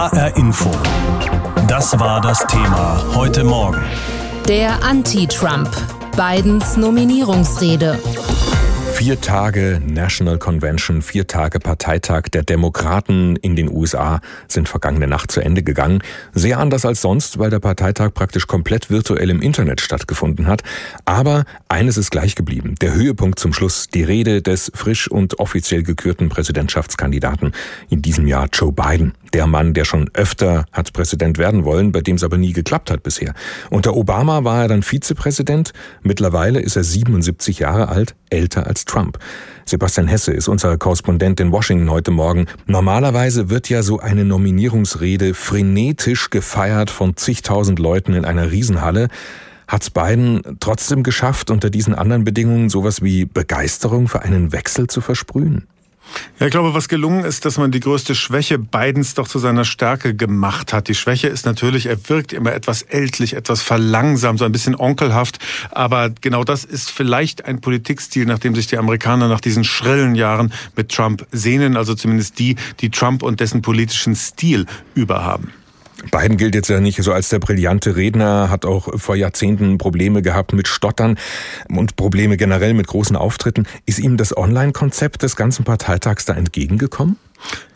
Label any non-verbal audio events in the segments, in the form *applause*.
HR Info. Das war das Thema heute Morgen. Der Anti-Trump. Bidens Nominierungsrede. Vier Tage National Convention, vier Tage Parteitag der Demokraten in den USA sind vergangene Nacht zu Ende gegangen. Sehr anders als sonst, weil der Parteitag praktisch komplett virtuell im Internet stattgefunden hat. Aber eines ist gleich geblieben. Der Höhepunkt zum Schluss, die Rede des frisch und offiziell gekürten Präsidentschaftskandidaten in diesem Jahr Joe Biden. Der Mann, der schon öfter hat Präsident werden wollen, bei dem es aber nie geklappt hat bisher. Unter Obama war er dann Vizepräsident. Mittlerweile ist er 77 Jahre alt, älter als Trump. Sebastian Hesse ist unser Korrespondent in Washington heute Morgen. Normalerweise wird ja so eine Nominierungsrede frenetisch gefeiert von zigtausend Leuten in einer Riesenhalle. Hat's Biden trotzdem geschafft, unter diesen anderen Bedingungen sowas wie Begeisterung für einen Wechsel zu versprühen? Ja, ich glaube, was gelungen ist, dass man die größte Schwäche Bidens doch zu seiner Stärke gemacht hat. Die Schwäche ist natürlich, er wirkt immer etwas ältlich, etwas verlangsamt, so ein bisschen onkelhaft. Aber genau das ist vielleicht ein Politikstil, nach dem sich die Amerikaner nach diesen schrillen Jahren mit Trump sehnen. Also zumindest die, die Trump und dessen politischen Stil überhaben. Biden gilt jetzt ja nicht so als der brillante Redner, hat auch vor Jahrzehnten Probleme gehabt mit Stottern und Probleme generell mit großen Auftritten. Ist ihm das Online-Konzept des ganzen Parteitags da entgegengekommen?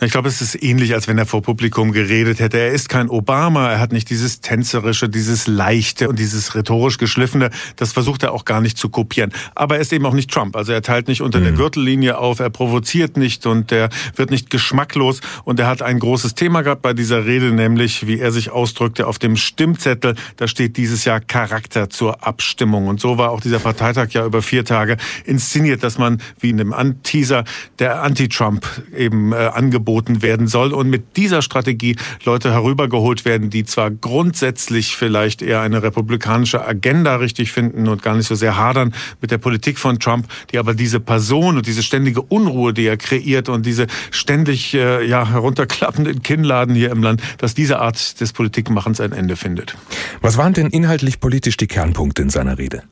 Ich glaube, es ist ähnlich, als wenn er vor Publikum geredet hätte. Er ist kein Obama, er hat nicht dieses tänzerische, dieses leichte und dieses rhetorisch geschliffene. Das versucht er auch gar nicht zu kopieren. Aber er ist eben auch nicht Trump. Also er teilt nicht unter mhm. der Gürtellinie auf, er provoziert nicht und er wird nicht geschmacklos. Und er hat ein großes Thema gehabt bei dieser Rede, nämlich, wie er sich ausdrückte, auf dem Stimmzettel, da steht dieses Jahr Charakter zur Abstimmung. Und so war auch dieser Parteitag ja über vier Tage inszeniert, dass man, wie in dem Teaser, der Anti-Trump eben äh, angeboten werden soll und mit dieser Strategie Leute herübergeholt werden, die zwar grundsätzlich vielleicht eher eine republikanische Agenda richtig finden und gar nicht so sehr hadern mit der Politik von Trump, die aber diese Person und diese ständige Unruhe, die er kreiert und diese ständig äh, ja herunterklappenden Kinnladen hier im Land, dass diese Art des Politikmachens ein Ende findet. Was waren denn inhaltlich politisch die Kernpunkte in seiner Rede?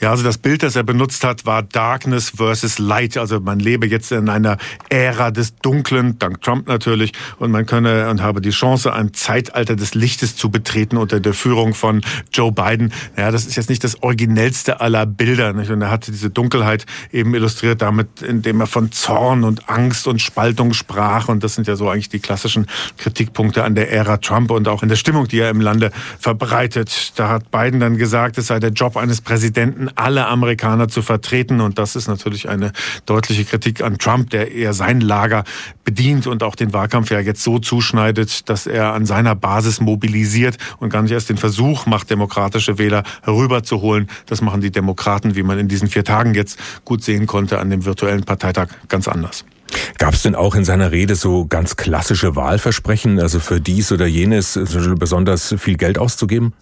Ja, also das Bild, das er benutzt hat, war Darkness versus Light. Also man lebe jetzt in einer Ära des Dunklen, dank Trump natürlich, und man könne und habe die Chance, ein Zeitalter des Lichtes zu betreten unter der Führung von Joe Biden. Ja, das ist jetzt nicht das originellste aller Bilder. Nicht? Und er hatte diese Dunkelheit eben illustriert damit, indem er von Zorn und Angst und Spaltung sprach. Und das sind ja so eigentlich die klassischen Kritikpunkte an der Ära Trump und auch in der Stimmung, die er im Lande verbreitet. Da hat Biden dann gesagt, es sei der Job eines Präsidenten, Präsidenten alle Amerikaner zu vertreten. Und das ist natürlich eine deutliche Kritik an Trump, der eher sein Lager bedient und auch den Wahlkampf ja jetzt so zuschneidet, dass er an seiner Basis mobilisiert und gar nicht erst den Versuch macht, demokratische Wähler herüberzuholen. Das machen die Demokraten, wie man in diesen vier Tagen jetzt gut sehen konnte, an dem virtuellen Parteitag ganz anders. Gab es denn auch in seiner Rede so ganz klassische Wahlversprechen, also für dies oder jenes besonders viel Geld auszugeben?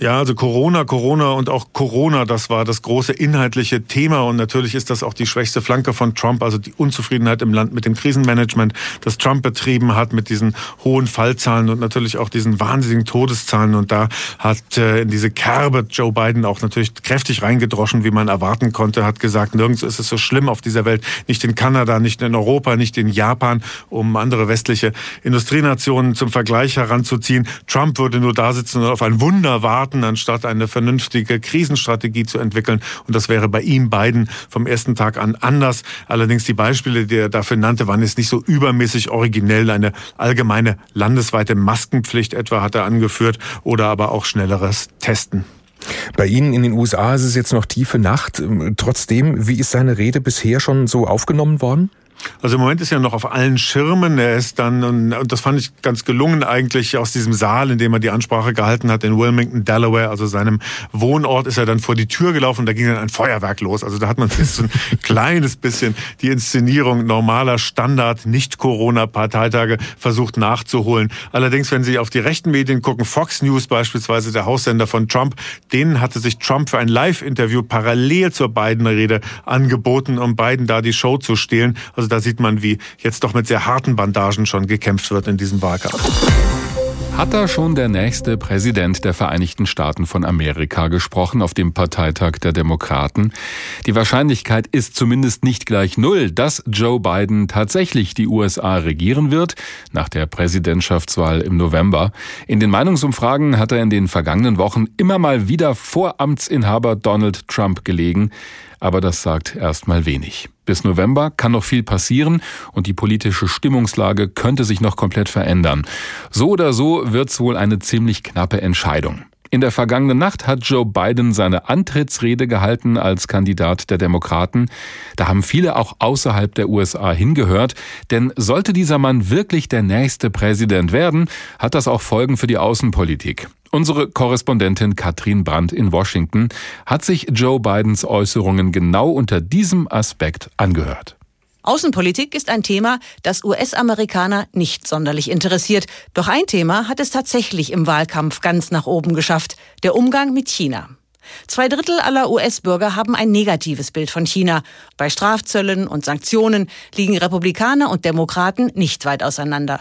Ja, also Corona, Corona und auch Corona, das war das große inhaltliche Thema und natürlich ist das auch die schwächste Flanke von Trump, also die Unzufriedenheit im Land mit dem Krisenmanagement, das Trump betrieben hat mit diesen hohen Fallzahlen und natürlich auch diesen wahnsinnigen Todeszahlen und da hat äh, in diese Kerbe Joe Biden auch natürlich kräftig reingedroschen, wie man erwarten konnte, hat gesagt, nirgends ist es so schlimm auf dieser Welt, nicht in Kanada, nicht in Europa, nicht in Japan, um andere westliche Industrienationen zum Vergleich heranzuziehen. Trump würde nur da sitzen und auf ein Wunder warten warten, anstatt eine vernünftige Krisenstrategie zu entwickeln. Und das wäre bei ihm beiden vom ersten Tag an anders. Allerdings die Beispiele, die er dafür nannte, waren jetzt nicht so übermäßig originell. Eine allgemeine landesweite Maskenpflicht etwa hat er angeführt oder aber auch schnelleres Testen. Bei Ihnen in den USA ist es jetzt noch tiefe Nacht. Trotzdem, wie ist seine Rede bisher schon so aufgenommen worden? Also im Moment ist er noch auf allen Schirmen. Er ist dann, und das fand ich ganz gelungen eigentlich, aus diesem Saal, in dem er die Ansprache gehalten hat, in Wilmington, Delaware, also seinem Wohnort, ist er dann vor die Tür gelaufen und da ging dann ein Feuerwerk los. Also da hat man *laughs* jetzt so ein kleines bisschen die Inszenierung normaler Standard, nicht Corona-Parteitage versucht nachzuholen. Allerdings, wenn Sie auf die rechten Medien gucken, Fox News beispielsweise, der Haussender von Trump, denen hatte sich Trump für ein Live-Interview parallel zur Biden-Rede angeboten, um Biden da die Show zu stehlen. Also da sieht man, wie jetzt doch mit sehr harten Bandagen schon gekämpft wird in diesem Wahlkampf. Hat da schon der nächste Präsident der Vereinigten Staaten von Amerika gesprochen auf dem Parteitag der Demokraten? Die Wahrscheinlichkeit ist zumindest nicht gleich null, dass Joe Biden tatsächlich die USA regieren wird, nach der Präsidentschaftswahl im November. In den Meinungsumfragen hat er in den vergangenen Wochen immer mal wieder vor Amtsinhaber Donald Trump gelegen aber das sagt erstmal wenig. Bis November kann noch viel passieren und die politische Stimmungslage könnte sich noch komplett verändern. So oder so wird's wohl eine ziemlich knappe Entscheidung. In der vergangenen Nacht hat Joe Biden seine Antrittsrede gehalten als Kandidat der Demokraten. Da haben viele auch außerhalb der USA hingehört, denn sollte dieser Mann wirklich der nächste Präsident werden, hat das auch Folgen für die Außenpolitik. Unsere Korrespondentin Katrin Brandt in Washington hat sich Joe Bidens Äußerungen genau unter diesem Aspekt angehört. Außenpolitik ist ein Thema, das US-Amerikaner nicht sonderlich interessiert. Doch ein Thema hat es tatsächlich im Wahlkampf ganz nach oben geschafft. Der Umgang mit China. Zwei Drittel aller US-Bürger haben ein negatives Bild von China. Bei Strafzöllen und Sanktionen liegen Republikaner und Demokraten nicht weit auseinander.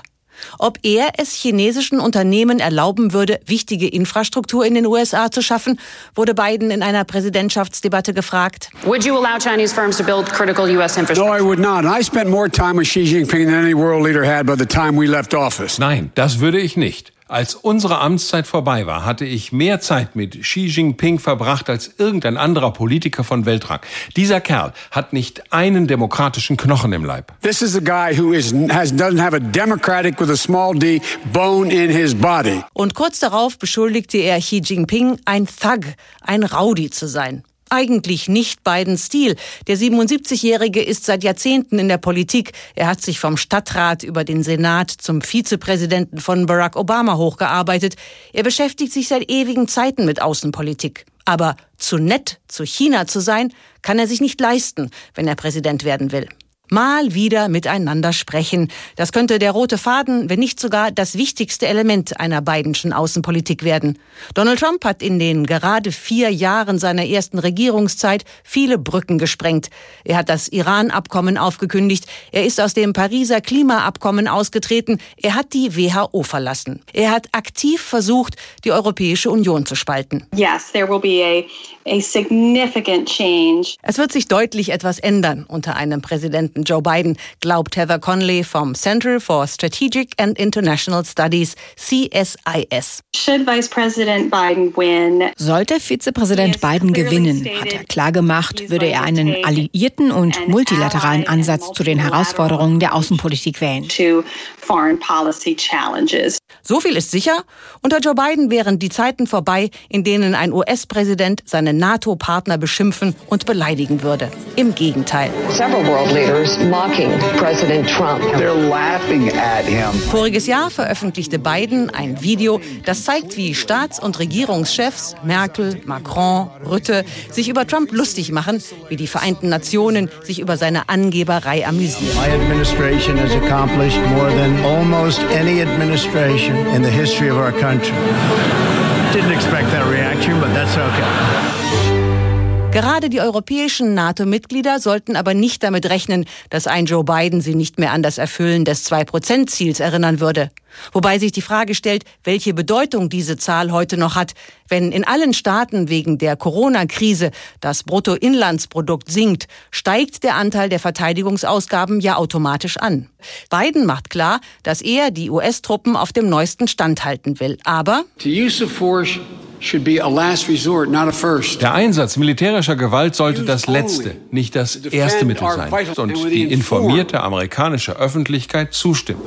Ob er es chinesischen Unternehmen erlauben würde, wichtige Infrastruktur in den USA zu schaffen, wurde Biden in einer Präsidentschaftsdebatte gefragt. Would you allow Chinese firms to build critical US infrastructure? No, I would not. I spent more time with Xi Jinping than any world leader had by the time we left office. Nein, das würde ich nicht. Als unsere Amtszeit vorbei war, hatte ich mehr Zeit mit Xi Jinping verbracht als irgendein anderer Politiker von Weltrang. Dieser Kerl hat nicht einen demokratischen Knochen im Leib. This is a guy who is, has, doesn't have a democratic with a small d bone in his body. Und kurz darauf beschuldigte er Xi Jinping, ein Thug, ein Rowdy zu sein eigentlich nicht Bidens Stil. Der 77-Jährige ist seit Jahrzehnten in der Politik. Er hat sich vom Stadtrat über den Senat zum Vizepräsidenten von Barack Obama hochgearbeitet. Er beschäftigt sich seit ewigen Zeiten mit Außenpolitik. Aber zu nett zu China zu sein, kann er sich nicht leisten, wenn er Präsident werden will mal wieder miteinander sprechen. Das könnte der rote Faden, wenn nicht sogar das wichtigste Element einer Bidenschen Außenpolitik werden. Donald Trump hat in den gerade vier Jahren seiner ersten Regierungszeit viele Brücken gesprengt. Er hat das Iran-Abkommen aufgekündigt. Er ist aus dem Pariser Klimaabkommen ausgetreten. Er hat die WHO verlassen. Er hat aktiv versucht, die Europäische Union zu spalten. Yes, there will be a, a significant change. Es wird sich deutlich etwas ändern unter einem Präsidenten Joe Biden, glaubt Heather Conley vom Center for Strategic and International Studies, CSIS. Sollte Vizepräsident Biden gewinnen, hat er klargemacht, würde er einen alliierten und multilateralen Ansatz zu den Herausforderungen der Außenpolitik wählen. So viel ist sicher, unter Joe Biden wären die Zeiten vorbei, in denen ein US-Präsident seine NATO-Partner beschimpfen und beleidigen würde. Im Gegenteil. Several world leaders mocking President Trump. They're laughing at him. Voriges Jahr veröffentlichte Biden ein Video, das zeigt, wie Staats- und Regierungschefs Merkel, Macron, Rütte sich über Trump lustig machen, wie die Vereinten Nationen sich über seine Angeberei amüsieren. My administration has accomplished more than almost any administration in the history of our country. Didn't expect that reaction, but that's okay. Gerade die europäischen NATO-Mitglieder sollten aber nicht damit rechnen, dass ein Joe Biden sie nicht mehr an das Erfüllen des 2-Prozent-Ziels erinnern würde. Wobei sich die Frage stellt, welche Bedeutung diese Zahl heute noch hat, wenn in allen Staaten wegen der Corona-Krise das Bruttoinlandsprodukt sinkt, steigt der Anteil der Verteidigungsausgaben ja automatisch an. Biden macht klar, dass er die US-Truppen auf dem neuesten Stand halten will. Aber der Einsatz militärischer Gewalt sollte das letzte, nicht das erste Mittel sein. und die informierte amerikanische Öffentlichkeit zustimmen.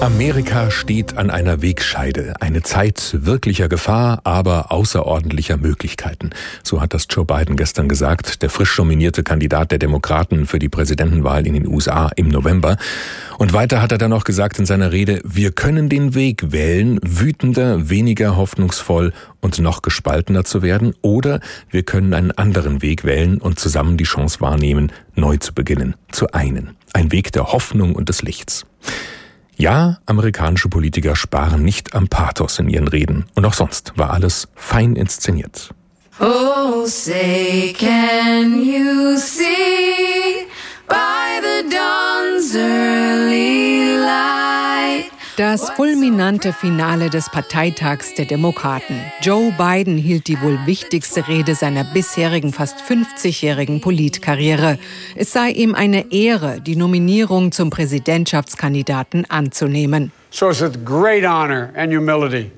Amerika steht an einer Wegscheide. Eine Zeit wirklicher Gefahr, aber außerordentlicher Möglichkeiten. So hat das Joe Biden gestern gesagt, der frisch nominierte Kandidat der Demokraten für die Präsidentenwahl in den USA im November. Und weiter hat er dann noch gesagt in seiner Rede, wir können den Weg wählen, wütender, weniger hoffnungsvoll und noch gespaltener zu werden, oder wir können einen anderen Weg wählen und zusammen die Chance wahrnehmen, neu zu beginnen, zu einen. Ein Weg der Hoffnung und des Lichts. Ja, amerikanische Politiker sparen nicht am Pathos in ihren Reden. Und auch sonst war alles fein inszeniert. Oh, say can you see by the dawn's early Das fulminante Finale des Parteitags der Demokraten. Joe Biden hielt die wohl wichtigste Rede seiner bisherigen fast 50-jährigen Politkarriere. Es sei ihm eine Ehre, die Nominierung zum Präsidentschaftskandidaten anzunehmen. So it's a great honor and humility.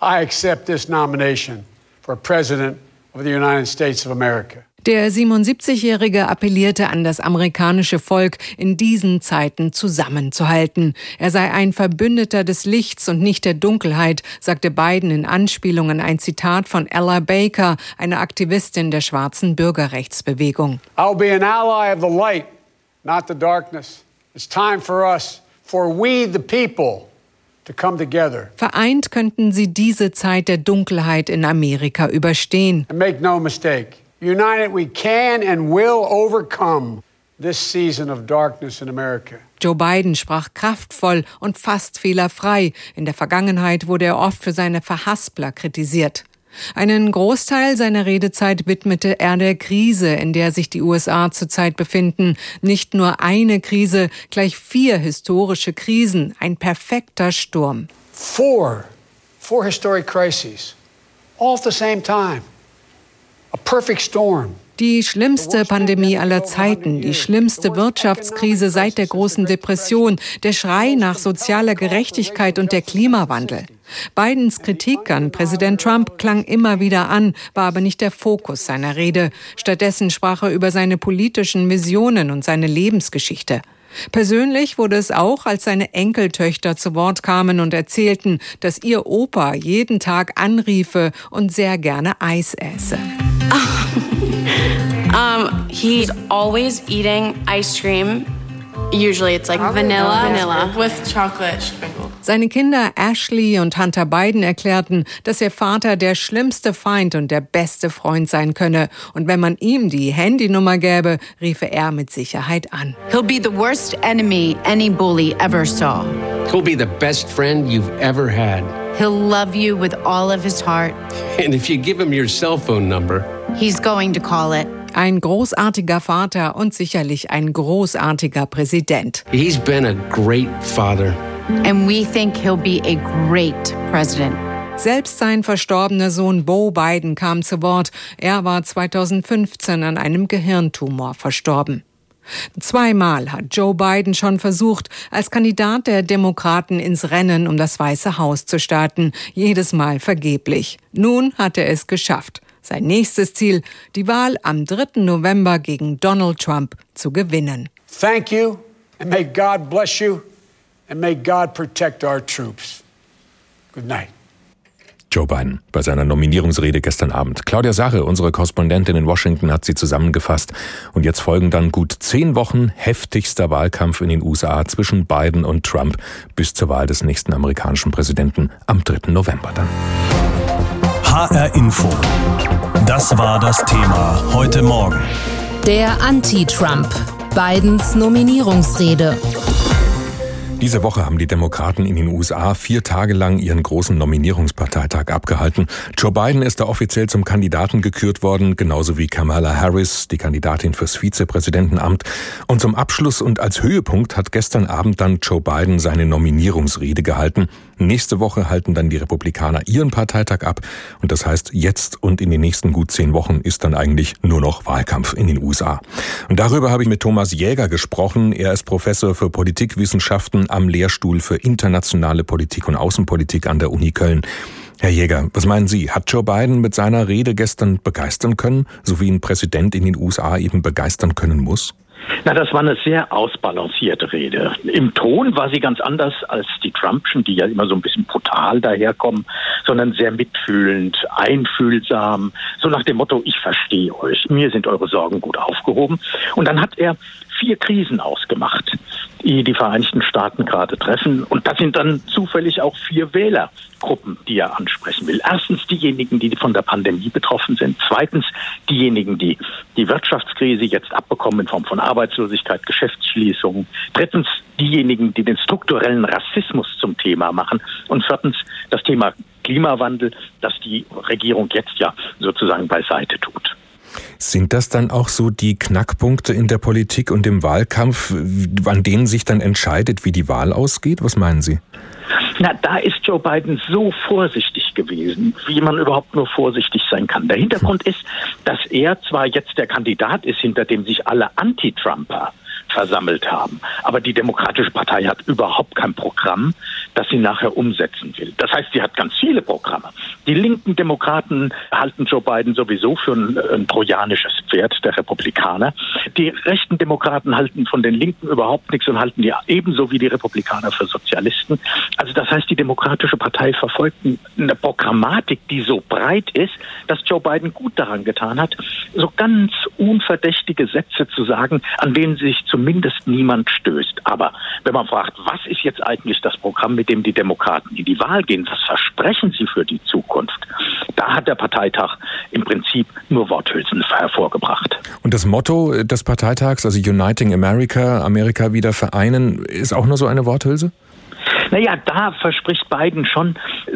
I accept this nomination for President of the United States of America. Der 77-Jährige appellierte an das amerikanische Volk, in diesen Zeiten zusammenzuhalten. Er sei ein Verbündeter des Lichts und nicht der Dunkelheit, sagte Biden in Anspielung an ein Zitat von Ella Baker, einer Aktivistin der schwarzen Bürgerrechtsbewegung. I'll be an ally of the light, not the darkness. It's time for us, for we the people, to come together. Vereint könnten sie diese Zeit der Dunkelheit in Amerika überstehen. And make no mistake. United, we can and will overcome this season of darkness in America. Joe Biden sprach kraftvoll und fast fehlerfrei. In der Vergangenheit wurde er oft für seine Verhaspler kritisiert. Einen Großteil seiner Redezeit widmete er der Krise, in der sich die USA zurzeit befinden. Nicht nur eine Krise, gleich vier historische Krisen, ein perfekter Sturm. Four, four historic crises, all at the same time. Die schlimmste Pandemie aller Zeiten, die schlimmste Wirtschaftskrise seit der großen Depression, der Schrei nach sozialer Gerechtigkeit und der Klimawandel. Bidens Kritik an Präsident Trump klang immer wieder an, war aber nicht der Fokus seiner Rede. Stattdessen sprach er über seine politischen Visionen und seine Lebensgeschichte. Persönlich wurde es auch, als seine Enkeltöchter zu Wort kamen und erzählten, dass ihr Opa jeden Tag anriefe und sehr gerne Eis äße. *laughs* um, he's always eating ice cream. Usually it's like vanilla, vanilla with chocolate sprinkles. Seine Kinder Ashley und Hunter Biden erklärten, dass ihr Vater der schlimmste Feind und der beste Freund sein könne. Und wenn man ihm die Handynummer gäbe, riefe er mit Sicherheit an. He'll be the worst enemy any bully ever saw. He'll be the best friend you've ever had. He'll love you with all of his heart. And if you give him your cell phone number, he's going to call it. Ein großartiger Vater und sicherlich ein großartiger Präsident. He's been a great father. And we think he'll be a great president. Selbst sein verstorbener Sohn Bo Biden kam zu Wort. Er war 2015 an einem Gehirntumor verstorben. Zweimal hat Joe Biden schon versucht, als Kandidat der Demokraten ins Rennen um das Weiße Haus zu starten, jedes Mal vergeblich. Nun hat er es geschafft. Sein nächstes Ziel, die Wahl am 3. November gegen Donald Trump zu gewinnen. Thank you and may God bless you and may God protect our troops. Good night. Joe Biden bei seiner Nominierungsrede gestern Abend. Claudia Sache, unsere Korrespondentin in Washington, hat sie zusammengefasst. Und jetzt folgen dann gut zehn Wochen heftigster Wahlkampf in den USA zwischen Biden und Trump bis zur Wahl des nächsten amerikanischen Präsidenten am 3. November dann. HR Info. Das war das Thema heute Morgen. Der Anti-Trump. Bidens Nominierungsrede. Diese Woche haben die Demokraten in den USA vier Tage lang ihren großen Nominierungsparteitag abgehalten. Joe Biden ist da offiziell zum Kandidaten gekürt worden, genauso wie Kamala Harris, die Kandidatin fürs Vizepräsidentenamt. Und zum Abschluss und als Höhepunkt hat gestern Abend dann Joe Biden seine Nominierungsrede gehalten. Nächste Woche halten dann die Republikaner ihren Parteitag ab. Und das heißt, jetzt und in den nächsten gut zehn Wochen ist dann eigentlich nur noch Wahlkampf in den USA. Und darüber habe ich mit Thomas Jäger gesprochen. Er ist Professor für Politikwissenschaften am Lehrstuhl für internationale Politik und Außenpolitik an der Uni Köln. Herr Jäger, was meinen Sie? Hat Joe Biden mit seiner Rede gestern begeistern können, so wie ein Präsident in den USA eben begeistern können muss? Na, das war eine sehr ausbalancierte Rede. Im Ton war sie ganz anders als die Trumpschen, die ja immer so ein bisschen brutal daherkommen, sondern sehr mitfühlend, einfühlsam, so nach dem Motto, ich verstehe euch, mir sind eure Sorgen gut aufgehoben. Und dann hat er vier Krisen ausgemacht, die die Vereinigten Staaten gerade treffen. Und das sind dann zufällig auch vier Wählergruppen, die er ansprechen will. Erstens diejenigen, die von der Pandemie betroffen sind. Zweitens diejenigen, die die Wirtschaftskrise jetzt abbekommen in Form von Arbeitslosigkeit, Geschäftsschließungen. Drittens diejenigen, die den strukturellen Rassismus zum Thema machen. Und viertens das Thema Klimawandel, das die Regierung jetzt ja sozusagen beiseite tut. Sind das dann auch so die Knackpunkte in der Politik und im Wahlkampf, an denen sich dann entscheidet, wie die Wahl ausgeht? Was meinen Sie? Na, da ist Joe Biden so vorsichtig gewesen, wie man überhaupt nur vorsichtig sein kann. Der Hintergrund ist, dass er zwar jetzt der Kandidat ist, hinter dem sich alle Anti-Trumper versammelt haben. Aber die Demokratische Partei hat überhaupt kein Programm, das sie nachher umsetzen will. Das heißt, sie hat ganz viele Programme. Die linken Demokraten halten Joe Biden sowieso für ein, ein trojanisches Pferd der Republikaner. Die rechten Demokraten halten von den Linken überhaupt nichts und halten die ebenso wie die Republikaner für Sozialisten. Also das heißt, die Demokratische Partei verfolgt eine Programmatik, die so breit ist, dass Joe Biden gut daran getan hat, so ganz unverdächtige Sätze zu sagen, an denen sich zumindest niemand stößt. Aber wenn man fragt, was ist jetzt eigentlich das Programm, mit dem die Demokraten in die Wahl gehen, was versprechen sie für die Zukunft, da hat der Parteitag im Prinzip nur Worthülsen hervorgebracht. Und das Motto des Parteitags, also Uniting America, Amerika wieder vereinen, ist auch nur so eine Worthülse? Naja, da verspricht Biden schon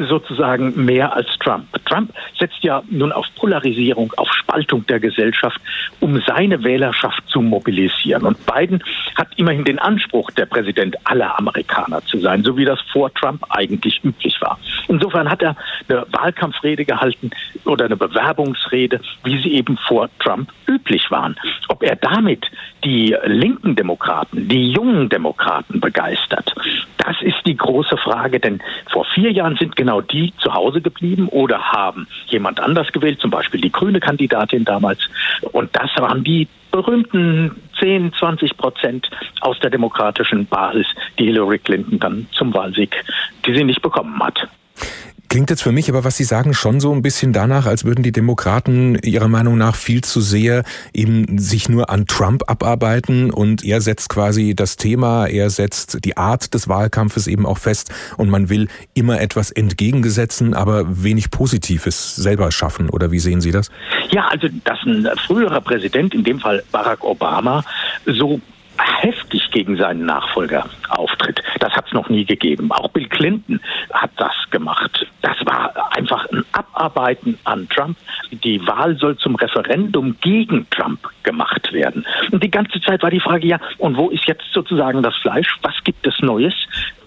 sozusagen mehr als Trump. Trump setzt ja nun auf Polarisierung, auf Spaltung der Gesellschaft, um seine Wählerschaft zu mobilisieren. Und Biden hat immerhin den Anspruch, der Präsident aller Amerikaner zu sein, so wie das vor Trump eigentlich üblich war. Insofern hat er eine Wahlkampfrede gehalten oder eine Bewerbungsrede, wie sie eben vor Trump üblich waren. Ob er damit die linken Demokraten, die jungen Demokraten begeistert, das ist die große Frage, denn vor vier Jahren sind genau die zu Hause geblieben oder haben jemand anders gewählt, zum Beispiel die grüne Kandidatin damals. Und das waren die berühmten 10, 20 Prozent aus der demokratischen Basis, die Hillary Clinton dann zum Wahlsieg, die sie nicht bekommen hat. Klingt jetzt für mich aber, was Sie sagen, schon so ein bisschen danach, als würden die Demokraten Ihrer Meinung nach viel zu sehr eben sich nur an Trump abarbeiten und er setzt quasi das Thema, er setzt die Art des Wahlkampfes eben auch fest und man will immer etwas entgegengesetzen, aber wenig Positives selber schaffen. Oder wie sehen Sie das? Ja, also dass ein früherer Präsident, in dem Fall Barack Obama, so heftig gegen seinen Nachfolger auftritt. Das hat es noch nie gegeben. Auch Bill Clinton hat das gemacht. Das war einfach ein Abarbeiten an Trump. Die Wahl soll zum Referendum gegen Trump gemacht werden. Und die ganze Zeit war die Frage, ja, und wo ist jetzt sozusagen das Fleisch? Was gibt es Neues?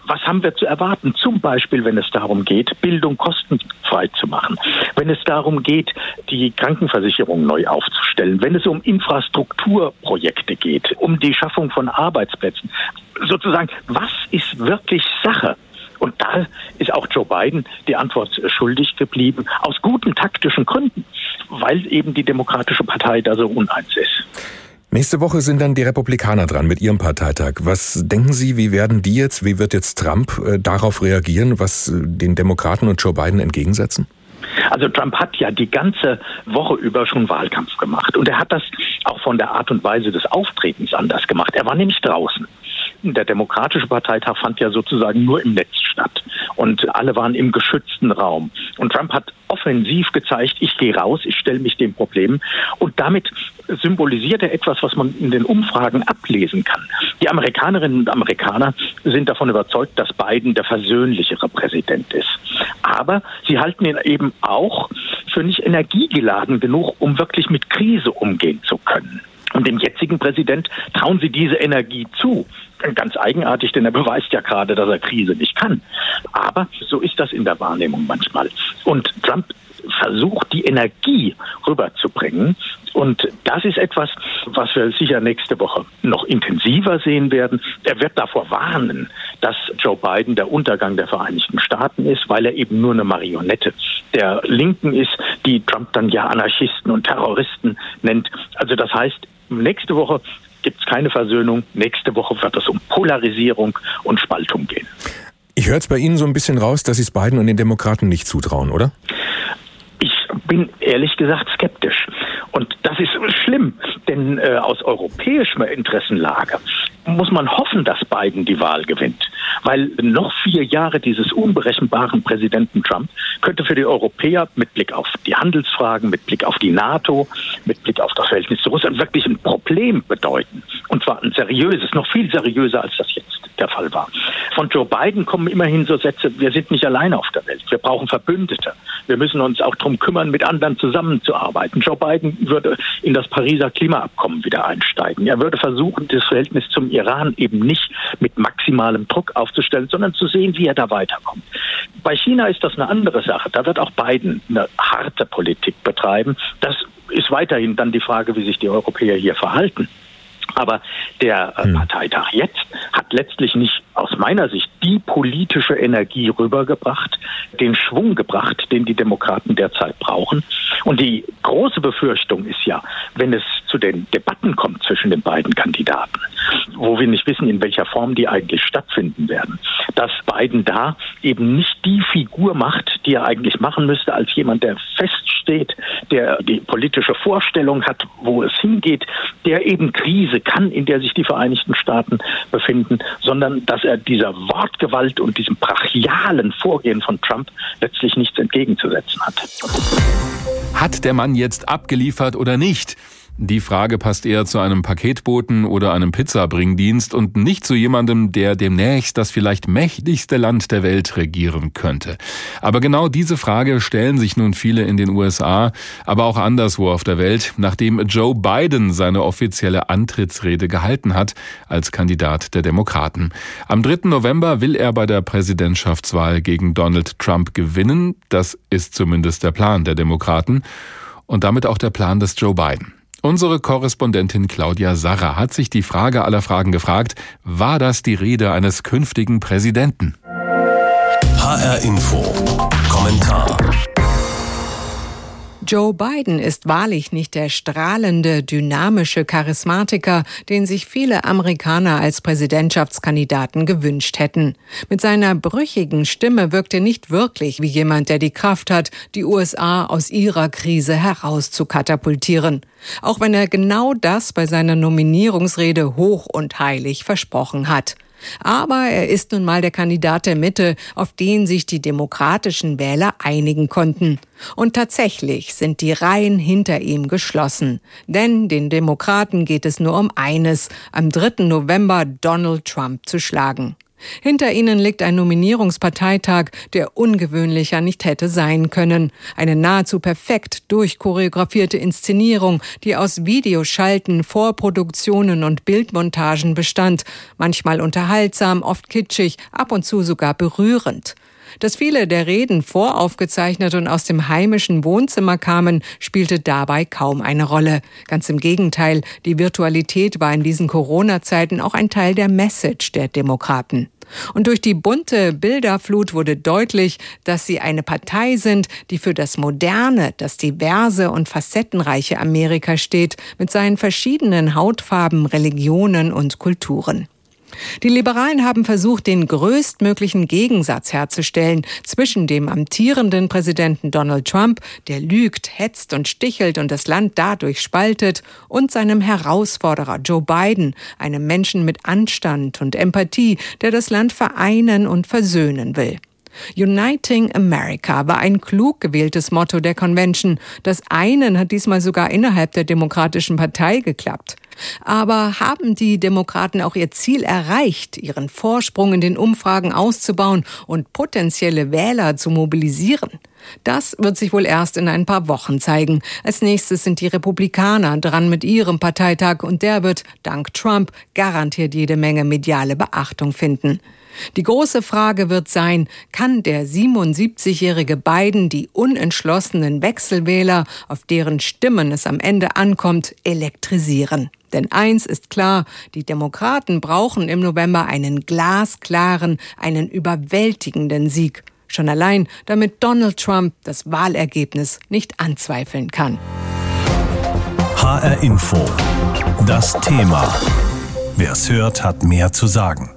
Was haben wir zu erwarten? Zum Beispiel, wenn es darum geht, Bildung kostenfrei zu machen, wenn es darum geht, die Krankenversicherung neu aufzustellen, wenn es um Infrastrukturprojekte geht, um die Schaffung von Arbeitsplätzen. Sozusagen, was ist wirklich Sache? Und da ist auch Joe Biden die Antwort schuldig geblieben, aus guten taktischen Gründen, weil eben die Demokratische Partei da so uneins ist. Nächste Woche sind dann die Republikaner dran mit ihrem Parteitag. Was denken Sie, wie werden die jetzt, wie wird jetzt Trump äh, darauf reagieren, was äh, den Demokraten und Joe Biden entgegensetzen? Also Trump hat ja die ganze Woche über schon Wahlkampf gemacht und er hat das auch von der Art und Weise des Auftretens anders gemacht. Er war nämlich draußen. Der Demokratische Parteitag fand ja sozusagen nur im Netz statt und alle waren im geschützten Raum. Und Trump hat offensiv gezeigt, ich gehe raus, ich stelle mich dem Problem und damit symbolisiert er etwas, was man in den Umfragen ablesen kann. Die Amerikanerinnen und Amerikaner sind davon überzeugt, dass Biden der versöhnlichere Präsident ist. Aber sie halten ihn eben auch für nicht energiegeladen genug, um wirklich mit Krise umgehen zu können. Und dem jetzigen Präsident trauen sie diese Energie zu. Ganz eigenartig, denn er beweist ja gerade, dass er Krise nicht kann. Aber so ist das in der Wahrnehmung manchmal. Und Trump versucht, die Energie rüberzubringen. Und das ist etwas, was wir sicher nächste Woche noch intensiver sehen werden. Er wird davor warnen, dass Joe Biden der Untergang der Vereinigten Staaten ist, weil er eben nur eine Marionette der Linken ist, die Trump dann ja Anarchisten und Terroristen nennt. Also das heißt, nächste Woche gibt es keine Versöhnung. Nächste Woche wird es um Polarisierung und Spaltung gehen. Ich höre jetzt bei Ihnen so ein bisschen raus, dass Sie es Biden und den Demokraten nicht zutrauen, oder? Ich bin ehrlich gesagt skeptisch. Und das ist schlimm, denn äh, aus europäischer Interessenlage muss man hoffen, dass Biden die Wahl gewinnt. Weil noch vier Jahre dieses unberechenbaren Präsidenten Trump könnte für die Europäer mit Blick auf die Handelsfragen, mit Blick auf die NATO, mit Blick auf das Verhältnis zu Russland wirklich ein Problem bedeuten. Und zwar ein seriöses, noch viel seriöser als das jetzt der Fall war. Von Joe Biden kommen immerhin so Sätze, wir sind nicht alleine auf der Welt, wir brauchen Verbündete. Wir müssen uns auch darum kümmern, mit anderen zusammenzuarbeiten. Joe Biden würde in das Pariser Klimaabkommen wieder einsteigen. Er würde versuchen, das Verhältnis zum Iran eben nicht mit maximalem Druck aufzustellen, sondern zu sehen, wie er da weiterkommt. Bei China ist das eine andere Sache. Da wird auch Biden eine harte Politik betreiben. Das ist weiterhin dann die Frage, wie sich die Europäer hier verhalten. Aber der äh, hm. Parteitag jetzt hat letztlich nicht aus meiner Sicht die politische Energie rübergebracht, den Schwung gebracht, den die Demokraten derzeit brauchen. Und die große Befürchtung ist ja, wenn es zu den Debatten kommt zwischen den beiden Kandidaten, wo wir nicht wissen, in welcher Form die eigentlich stattfinden werden, dass Biden da eben nicht die Figur macht, die er eigentlich machen müsste, als jemand, der feststeht, der die politische Vorstellung hat, wo es hingeht, der eben Krise kann, in der sich die Vereinigten Staaten befinden, sondern dass er dieser Wortgewalt und diesem brachialen Vorgehen von Trump letztlich nichts entgegenzusetzen hat. Hat der Mann jetzt abgeliefert oder nicht? Die Frage passt eher zu einem Paketboten oder einem Pizzabringdienst und nicht zu jemandem, der demnächst das vielleicht mächtigste Land der Welt regieren könnte. Aber genau diese Frage stellen sich nun viele in den USA, aber auch anderswo auf der Welt, nachdem Joe Biden seine offizielle Antrittsrede gehalten hat als Kandidat der Demokraten. Am 3. November will er bei der Präsidentschaftswahl gegen Donald Trump gewinnen. Das ist zumindest der Plan der Demokraten und damit auch der Plan des Joe Biden. Unsere Korrespondentin Claudia Sarra hat sich die Frage aller Fragen gefragt, war das die Rede eines künftigen Präsidenten? HR Info. Kommentar. Joe Biden ist wahrlich nicht der strahlende, dynamische Charismatiker, den sich viele Amerikaner als Präsidentschaftskandidaten gewünscht hätten. Mit seiner brüchigen Stimme wirkt er nicht wirklich wie jemand, der die Kraft hat, die USA aus ihrer Krise heraus zu katapultieren. Auch wenn er genau das bei seiner Nominierungsrede hoch und heilig versprochen hat. Aber er ist nun mal der Kandidat der Mitte, auf den sich die demokratischen Wähler einigen konnten. Und tatsächlich sind die Reihen hinter ihm geschlossen. Denn den Demokraten geht es nur um eines, am 3. November Donald Trump zu schlagen. Hinter ihnen liegt ein Nominierungsparteitag, der ungewöhnlicher nicht hätte sein können. Eine nahezu perfekt durchchoreografierte Inszenierung, die aus Videoschalten, Vorproduktionen und Bildmontagen bestand, manchmal unterhaltsam, oft kitschig, ab und zu sogar berührend. Dass viele der Reden voraufgezeichnet und aus dem heimischen Wohnzimmer kamen, spielte dabei kaum eine Rolle. Ganz im Gegenteil, die Virtualität war in diesen Corona-Zeiten auch ein Teil der Message der Demokraten. Und durch die bunte Bilderflut wurde deutlich, dass sie eine Partei sind, die für das moderne, das diverse und facettenreiche Amerika steht, mit seinen verschiedenen Hautfarben, Religionen und Kulturen. Die Liberalen haben versucht, den größtmöglichen Gegensatz herzustellen zwischen dem amtierenden Präsidenten Donald Trump, der lügt, hetzt und stichelt und das Land dadurch spaltet, und seinem Herausforderer Joe Biden, einem Menschen mit Anstand und Empathie, der das Land vereinen und versöhnen will. Uniting America war ein klug gewähltes Motto der Convention. Das einen hat diesmal sogar innerhalb der Demokratischen Partei geklappt. Aber haben die Demokraten auch ihr Ziel erreicht, ihren Vorsprung in den Umfragen auszubauen und potenzielle Wähler zu mobilisieren? Das wird sich wohl erst in ein paar Wochen zeigen. Als nächstes sind die Republikaner dran mit ihrem Parteitag und der wird, dank Trump, garantiert jede Menge mediale Beachtung finden. Die große Frage wird sein, kann der 77-jährige Biden die unentschlossenen Wechselwähler, auf deren Stimmen es am Ende ankommt, elektrisieren? Denn eins ist klar, die Demokraten brauchen im November einen glasklaren, einen überwältigenden Sieg. Schon allein, damit Donald Trump das Wahlergebnis nicht anzweifeln kann. HR Info. Das Thema. Wer es hört, hat mehr zu sagen.